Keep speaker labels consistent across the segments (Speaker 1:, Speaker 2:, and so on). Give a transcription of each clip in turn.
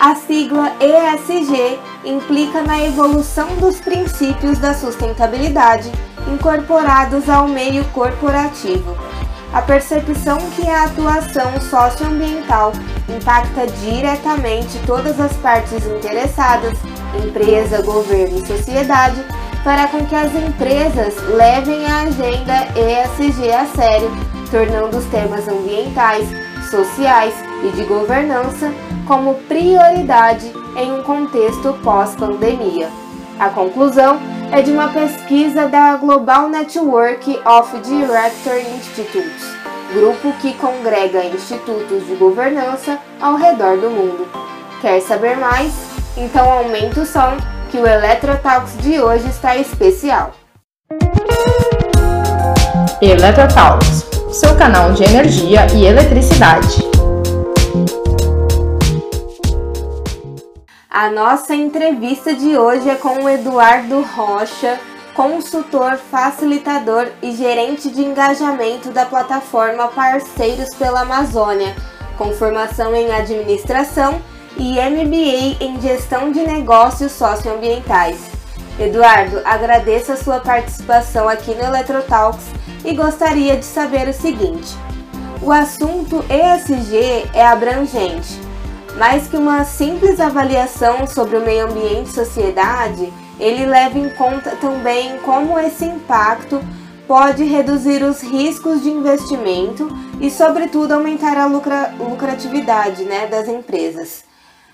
Speaker 1: A sigla ESG implica na evolução dos princípios da sustentabilidade incorporados ao meio corporativo. A percepção que a atuação socioambiental impacta diretamente todas as partes interessadas, empresa, governo e sociedade, fará com que as empresas levem a agenda ESG a sério, tornando os temas ambientais, sociais e de governança como prioridade em um contexto pós-pandemia. A conclusão é de uma pesquisa da Global Network of Director Institutes, grupo que congrega institutos de governança ao redor do mundo. Quer saber mais? Então aumente o som que o Eletrotalks de hoje está especial.
Speaker 2: Eletrotalks, seu canal de energia e eletricidade.
Speaker 1: A nossa entrevista de hoje é com o Eduardo Rocha, consultor, facilitador e gerente de engajamento da plataforma Parceiros pela Amazônia, com formação em administração e MBA em gestão de negócios socioambientais. Eduardo, agradeço a sua participação aqui no Eletrotalks e gostaria de saber o seguinte: o assunto ESG é abrangente mais que uma simples avaliação sobre o meio ambiente e sociedade, ele leva em conta também como esse impacto pode reduzir os riscos de investimento e, sobretudo, aumentar a lucra lucratividade né, das empresas.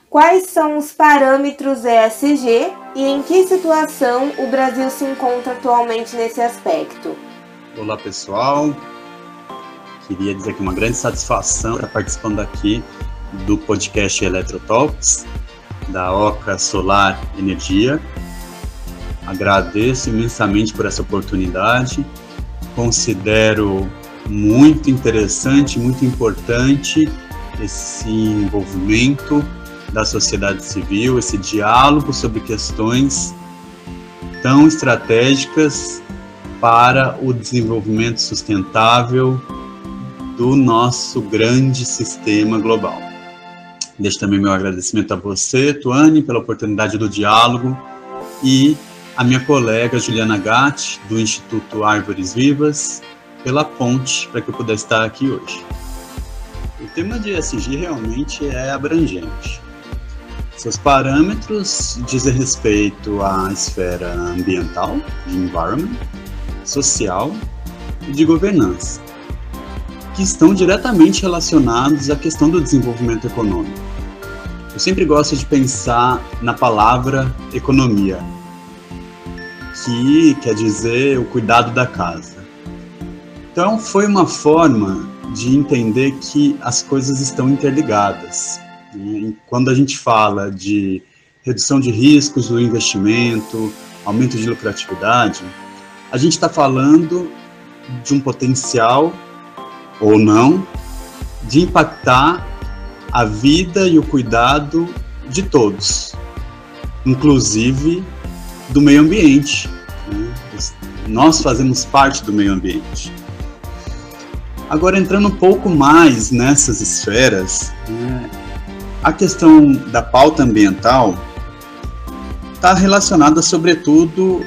Speaker 1: Quais são os parâmetros ESG e em que situação o Brasil se encontra atualmente nesse aspecto?
Speaker 3: Olá, pessoal. Queria dizer que é uma grande satisfação estar participando aqui do podcast Eletrotalks, da Oca Solar Energia. Agradeço imensamente por essa oportunidade. Considero muito interessante, muito importante esse envolvimento da sociedade civil, esse diálogo sobre questões tão estratégicas para o desenvolvimento sustentável do nosso grande sistema global. Deixo também meu agradecimento a você, Tuane, pela oportunidade do diálogo e a minha colega Juliana Gatti, do Instituto Árvores Vivas, pela ponte para que eu pudesse estar aqui hoje. O tema de ESG realmente é abrangente. Seus parâmetros dizem respeito à esfera ambiental, de environment, social e de governança que estão diretamente relacionados à questão do desenvolvimento econômico. Eu sempre gosto de pensar na palavra economia, que quer dizer o cuidado da casa. Então, foi uma forma de entender que as coisas estão interligadas. Quando a gente fala de redução de riscos do investimento, aumento de lucratividade, a gente está falando de um potencial ou não, de impactar a vida e o cuidado de todos, inclusive do meio ambiente. Né? Nós fazemos parte do meio ambiente. Agora, entrando um pouco mais nessas esferas, né? a questão da pauta ambiental está relacionada, sobretudo,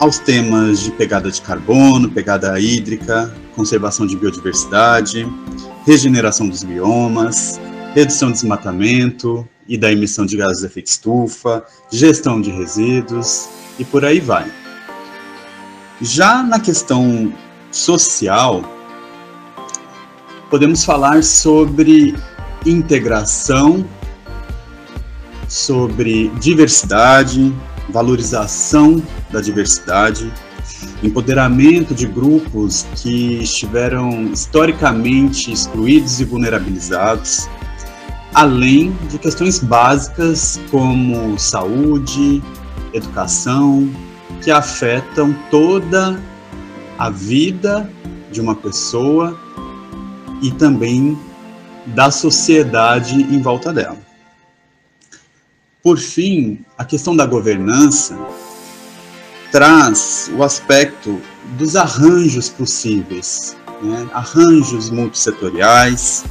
Speaker 3: aos temas de pegada de carbono, pegada hídrica, conservação de biodiversidade, regeneração dos biomas, redução do desmatamento e da emissão de gases de efeito estufa, gestão de resíduos e por aí vai. Já na questão social, podemos falar sobre integração, sobre diversidade, valorização da diversidade, empoderamento de grupos que estiveram historicamente excluídos e vulnerabilizados, além de questões básicas como saúde, educação, que afetam toda a vida de uma pessoa e também da sociedade em volta dela. Por fim, a questão da governança traz o aspecto dos arranjos possíveis, né? arranjos multissetoriais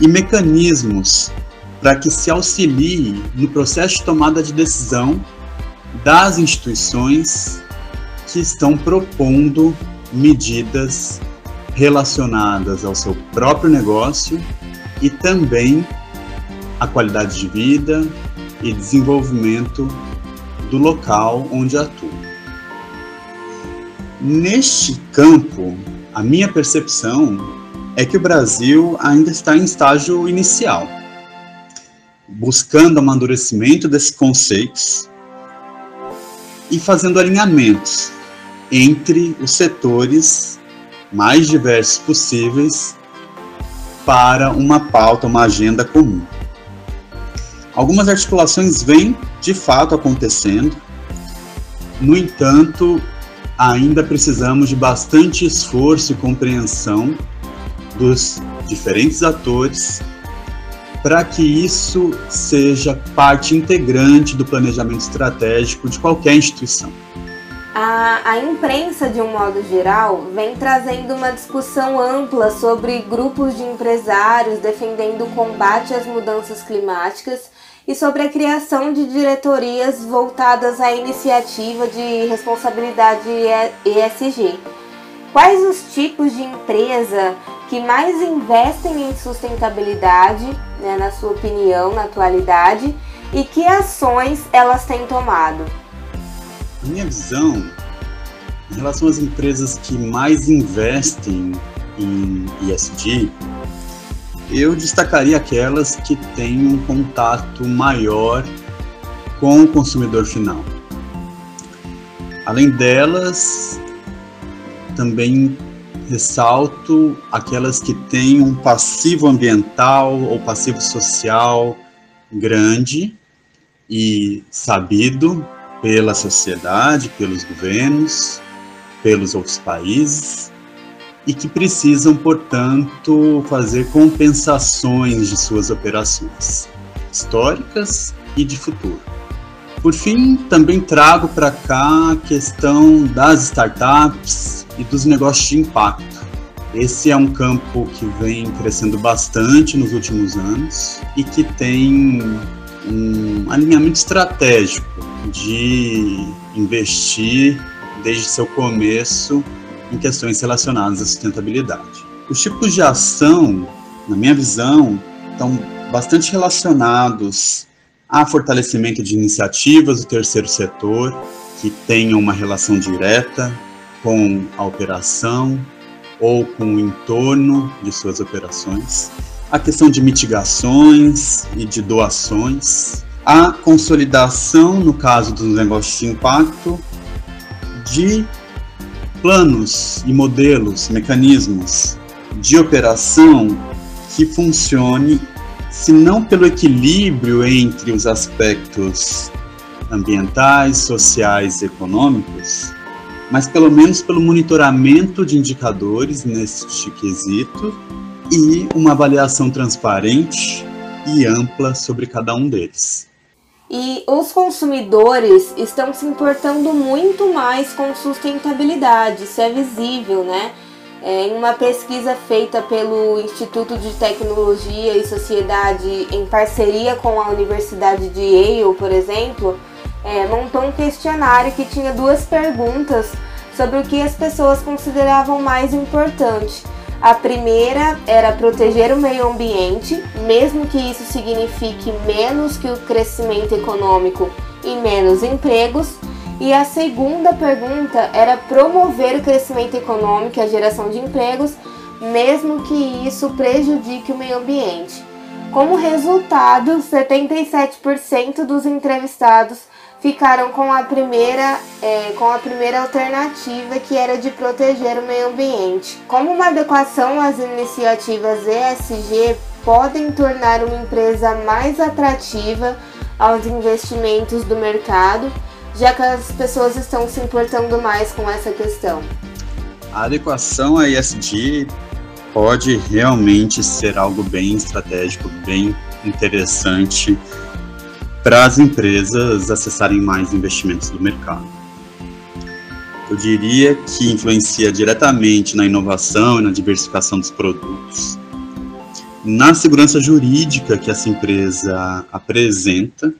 Speaker 3: e mecanismos para que se auxilie no processo de tomada de decisão das instituições que estão propondo medidas relacionadas ao seu próprio negócio e também à qualidade de vida e desenvolvimento do local onde atua. Neste campo, a minha percepção é que o Brasil ainda está em estágio inicial, buscando amadurecimento desses conceitos e fazendo alinhamentos entre os setores mais diversos possíveis para uma pauta, uma agenda comum. Algumas articulações vêm de fato acontecendo, no entanto, ainda precisamos de bastante esforço e compreensão dos diferentes atores para que isso seja parte integrante do planejamento estratégico de qualquer instituição.
Speaker 1: A, a, imprensa, de um modo geral, vem trazendo uma discussão ampla sobre grupos de empresários defendendo o combate às mudanças climáticas e sobre a criação de diretorias voltadas à iniciativa de responsabilidade ESG. Quais os tipos de empresa que mais investem em sustentabilidade, né, na sua opinião, na atualidade, e que ações elas têm tomado?
Speaker 3: Minha visão, em relação às empresas que mais investem em ESG, eu destacaria aquelas que têm um contato maior com o consumidor final. Além delas, também ressalto aquelas que têm um passivo ambiental ou passivo social grande e sabido pela sociedade, pelos governos, pelos outros países e que precisam, portanto, fazer compensações de suas operações históricas e de futuro. Por fim, também trago para cá a questão das startups e dos negócios de impacto. Esse é um campo que vem crescendo bastante nos últimos anos e que tem um alinhamento estratégico de investir desde seu começo em questões relacionadas à sustentabilidade. Os tipos de ação, na minha visão, estão bastante relacionados a fortalecimento de iniciativas do terceiro setor que tenham uma relação direta com a operação ou com o entorno de suas operações, a questão de mitigações e de doações, a consolidação, no caso dos negócios de impacto, de planos e modelos, mecanismos de operação que funcione se não pelo equilíbrio entre os aspectos ambientais, sociais e econômicos, mas pelo menos pelo monitoramento de indicadores neste quesito e uma avaliação transparente e ampla sobre cada um deles.
Speaker 1: E os consumidores estão se importando muito mais com sustentabilidade, isso é visível, né? É, em uma pesquisa feita pelo Instituto de Tecnologia e Sociedade em parceria com a Universidade de Yale, por exemplo, é, montou um questionário que tinha duas perguntas sobre o que as pessoas consideravam mais importante. A primeira era proteger o meio ambiente, mesmo que isso signifique menos que o crescimento econômico e menos empregos. E a segunda pergunta era promover o crescimento econômico e a geração de empregos, mesmo que isso prejudique o meio ambiente. Como resultado, 77% dos entrevistados ficaram com a primeira é, com a primeira alternativa que era de proteger o meio ambiente. Como uma adequação às iniciativas ESG podem tornar uma empresa mais atrativa aos investimentos do mercado, já que as pessoas estão se importando mais com essa questão.
Speaker 3: A adequação a ESG pode realmente ser algo bem estratégico, bem interessante para as empresas acessarem mais investimentos do mercado. Eu diria que influencia diretamente na inovação e na diversificação dos produtos. na segurança jurídica que essa empresa apresenta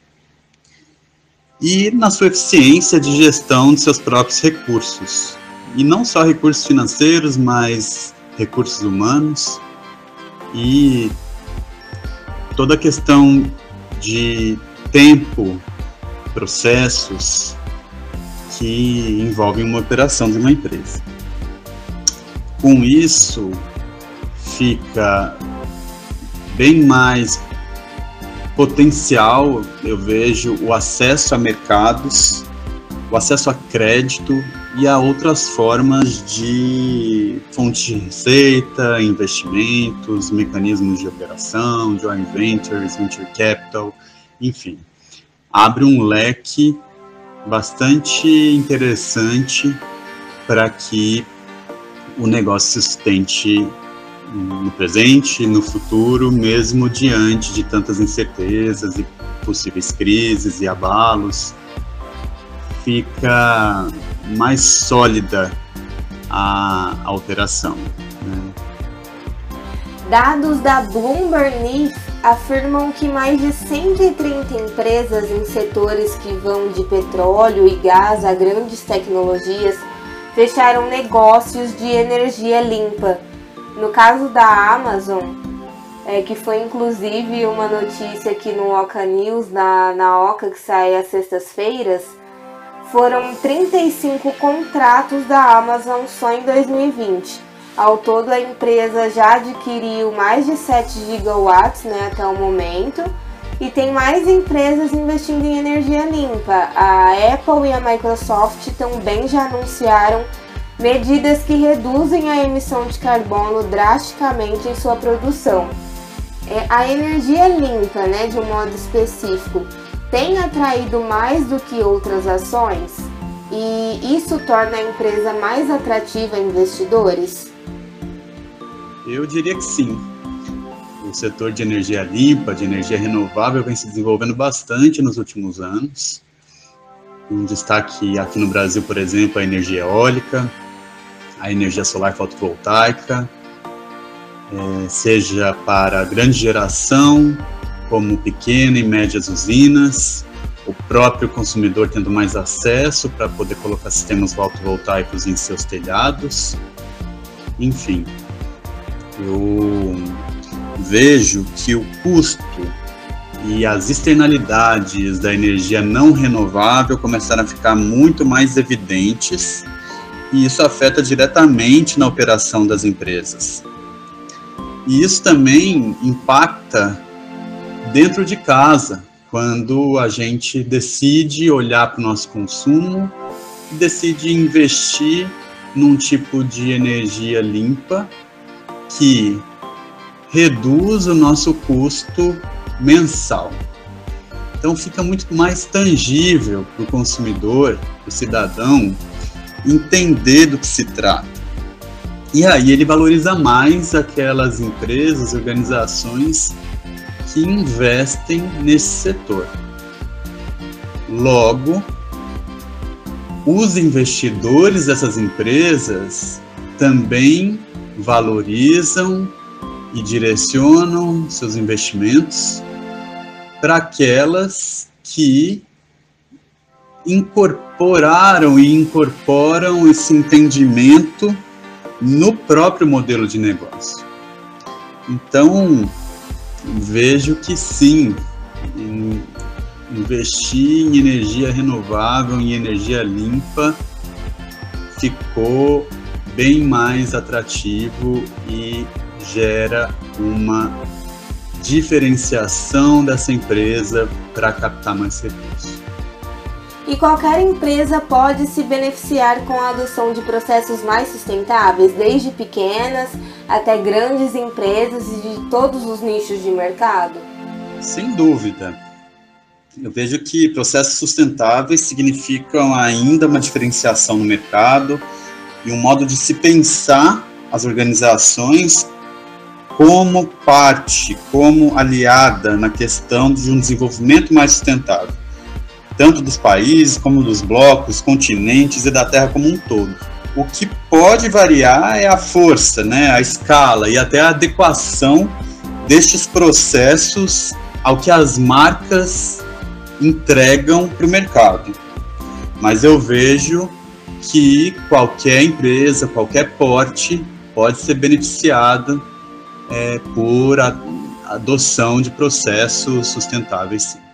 Speaker 3: e na sua eficiência de gestão de seus próprios recursos. E não só recursos financeiros, mas recursos humanos e toda a questão de tempo, processos que envolvem uma operação de uma empresa. Com isso, fica bem mais potencial, eu vejo o acesso a mercados, o acesso a crédito e a outras formas de fonte de receita, investimentos, mecanismos de operação, joint ventures, venture capital, enfim. Abre um leque bastante interessante para que o negócio sustente no presente e no futuro, mesmo diante de tantas incertezas e possíveis crises e abalos, fica mais sólida a, alteração. Né?
Speaker 1: Dados da Bloomberg News afirmam que mais de 130 empresas em setores que vão de petróleo e gás a grandes tecnologias fecharam negócios de energia limpa no caso da Amazon, é, que foi inclusive uma notícia aqui no Oca News, na, na Oca, que sai às sextas-feiras, foram 35 contratos da Amazon só em 2020. Ao todo, a empresa já adquiriu mais de 7 gigawatts né, até o momento e tem mais empresas investindo em energia limpa. A Apple e a Microsoft também já anunciaram medidas que reduzem a emissão de carbono drasticamente em sua produção. É, a energia limpa, né, de um modo específico, tem atraído mais do que outras ações e isso torna a empresa mais atrativa a investidores?
Speaker 3: Eu diria que sim. O setor de energia limpa, de energia renovável, vem se desenvolvendo bastante nos últimos anos. Um destaque aqui no Brasil, por exemplo, a energia eólica, a energia solar fotovoltaica, é, seja para grande geração, como pequena e médias usinas, o próprio consumidor tendo mais acesso para poder colocar sistemas fotovoltaicos em seus telhados, enfim. Eu vejo que o custo e as externalidades da energia não renovável começaram a ficar muito mais evidentes e isso afeta diretamente na operação das empresas. E isso também impacta dentro de casa, quando a gente decide olhar para o nosso consumo e decide investir num tipo de energia limpa que reduz o nosso custo mensal. Então fica muito mais tangível para o consumidor, para o cidadão, entender do que se trata. E aí ele valoriza mais aquelas empresas, organizações que investem nesse setor. Logo, os investidores dessas empresas também valorizam e direcionam seus investimentos para aquelas que incorporaram e incorporam esse entendimento no próprio modelo de negócio. Então, vejo que sim, investir em energia renovável, em energia limpa, ficou bem mais atrativo e gera uma diferenciação dessa empresa para captar mais recursos
Speaker 1: e qualquer empresa pode se beneficiar com a adoção de processos mais sustentáveis, desde pequenas até grandes empresas e de todos os nichos de mercado?
Speaker 3: Sem dúvida. Eu vejo que processos sustentáveis significam ainda uma diferenciação no mercado e um modo de se pensar as organizações como parte, como aliada na questão de um desenvolvimento mais sustentável tanto dos países como dos blocos, continentes e da Terra como um todo. O que pode variar é a força, né, a escala e até a adequação destes processos ao que as marcas entregam para o mercado. Mas eu vejo que qualquer empresa, qualquer porte, pode ser beneficiada é, por a, adoção de processos sustentáveis. Sim.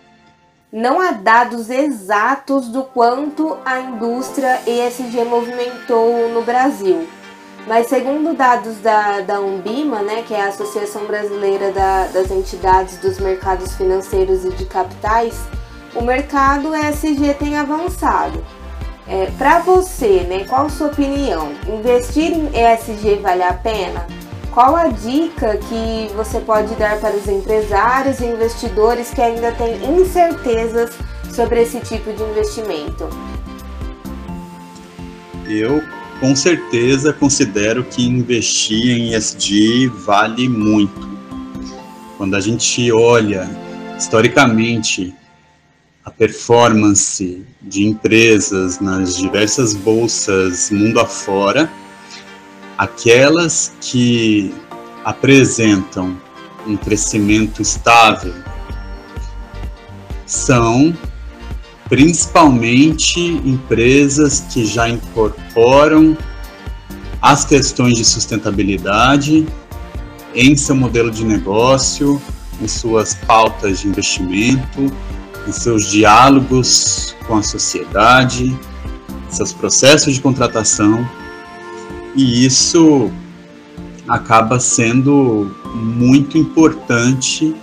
Speaker 1: Não há dados exatos do quanto a indústria ESG movimentou no Brasil, mas segundo dados da, da Umbima, né, que é a Associação Brasileira da, das Entidades dos Mercados Financeiros e de Capitais, o mercado ESG tem avançado. É, Para você, né, qual a sua opinião? Investir em ESG vale a pena? Qual a dica que você pode dar para os empresários e investidores que ainda têm incertezas sobre esse tipo de investimento?
Speaker 3: Eu, com certeza, considero que investir em ESG vale muito. Quando a gente olha historicamente a performance de empresas nas diversas bolsas mundo afora, aquelas que apresentam um crescimento estável são principalmente empresas que já incorporam as questões de sustentabilidade em seu modelo de negócio, em suas pautas de investimento em seus diálogos com a sociedade, seus processos de contratação, e isso acaba sendo muito importante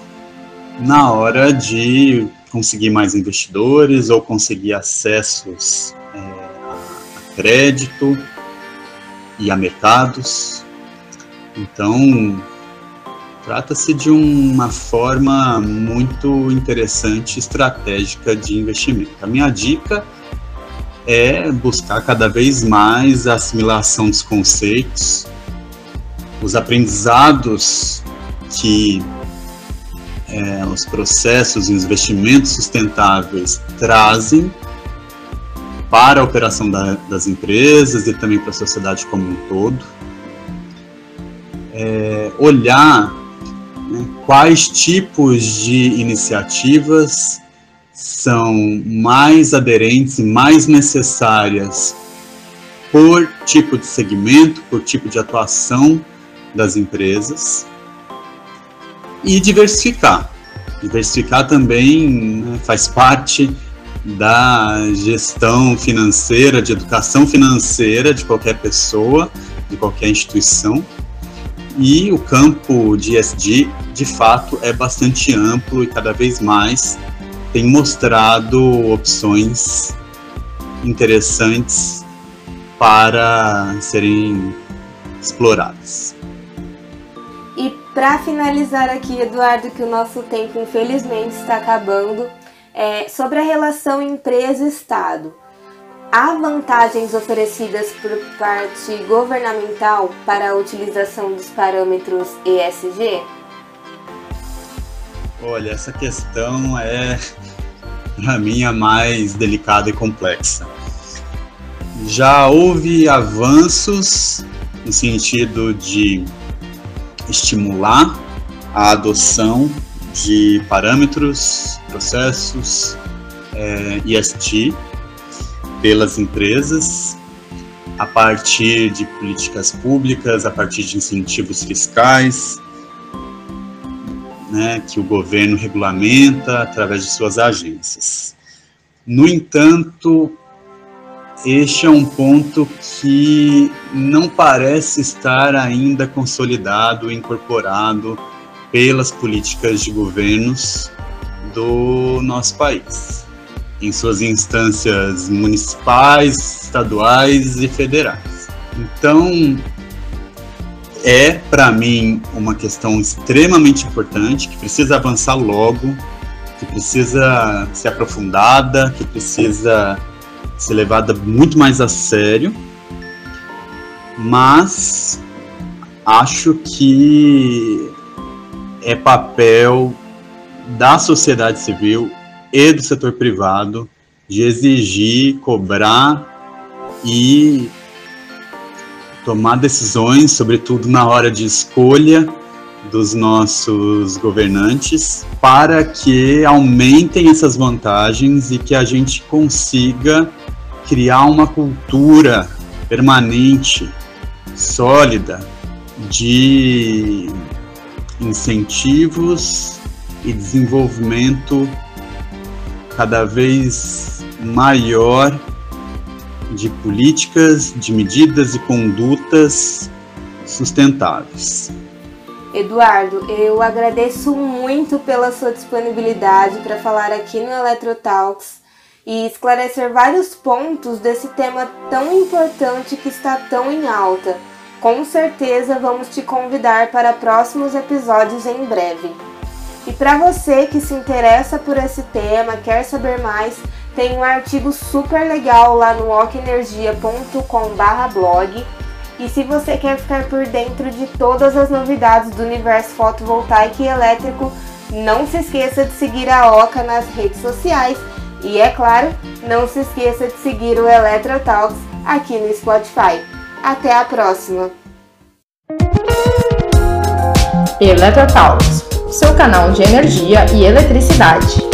Speaker 3: na hora de conseguir mais investidores ou conseguir acessos é, a crédito e a mercados. Então, Trata-se de uma forma muito interessante, estratégica de investimento. A minha dica é buscar cada vez mais a assimilação dos conceitos, os aprendizados que é, os processos e os investimentos sustentáveis trazem para a operação da, das empresas e também para a sociedade como um todo. É, olhar né? Quais tipos de iniciativas são mais aderentes e mais necessárias por tipo de segmento, por tipo de atuação das empresas e diversificar. Diversificar também né, faz parte da gestão financeira, de educação financeira de qualquer pessoa, de qualquer instituição. E o campo de ESG, de fato, é bastante amplo e cada vez mais tem mostrado opções interessantes para serem exploradas.
Speaker 1: E para finalizar aqui, Eduardo, que o nosso tempo infelizmente está acabando, é, sobre a relação empresa-estado. Há vantagens oferecidas por parte governamental para a utilização dos parâmetros ESG?
Speaker 3: Olha, essa questão é, para mim, a mais delicada e complexa. Já houve avanços no sentido de estimular a adoção de parâmetros, processos é, ESG pelas empresas a partir de políticas públicas, a partir de incentivos fiscais, né, que o governo regulamenta através de suas agências. No entanto, este é um ponto que não parece estar ainda consolidado, incorporado pelas políticas de governos do nosso país em suas instâncias municipais, estaduais e federais. Então, é para mim uma questão extremamente importante que precisa avançar logo, que precisa ser aprofundada, que precisa ser levada muito mais a sério. Mas acho que é papel da sociedade civil e do setor privado de exigir, cobrar e tomar decisões, sobretudo na hora de escolha dos nossos governantes para que aumentem essas vantagens e que a gente consiga criar uma cultura permanente, sólida, de incentivos e desenvolvimento cada vez maior de políticas, de medidas e condutas sustentáveis.
Speaker 1: Eduardo, eu agradeço muito pela sua disponibilidade para falar aqui no Eletrotalks e esclarecer vários pontos desse tema tão importante que está tão em alta. Com certeza vamos te convidar para próximos episódios em breve. E para você que se interessa por esse tema, quer saber mais, tem um artigo super legal lá no okenergia.com/blog. E se você quer ficar por dentro de todas as novidades do universo fotovoltaico e elétrico, não se esqueça de seguir a Oca nas redes sociais e, é claro, não se esqueça de seguir o Eletrotalks aqui no Spotify. Até a próxima!
Speaker 2: Eletrotalks, seu canal de energia e eletricidade.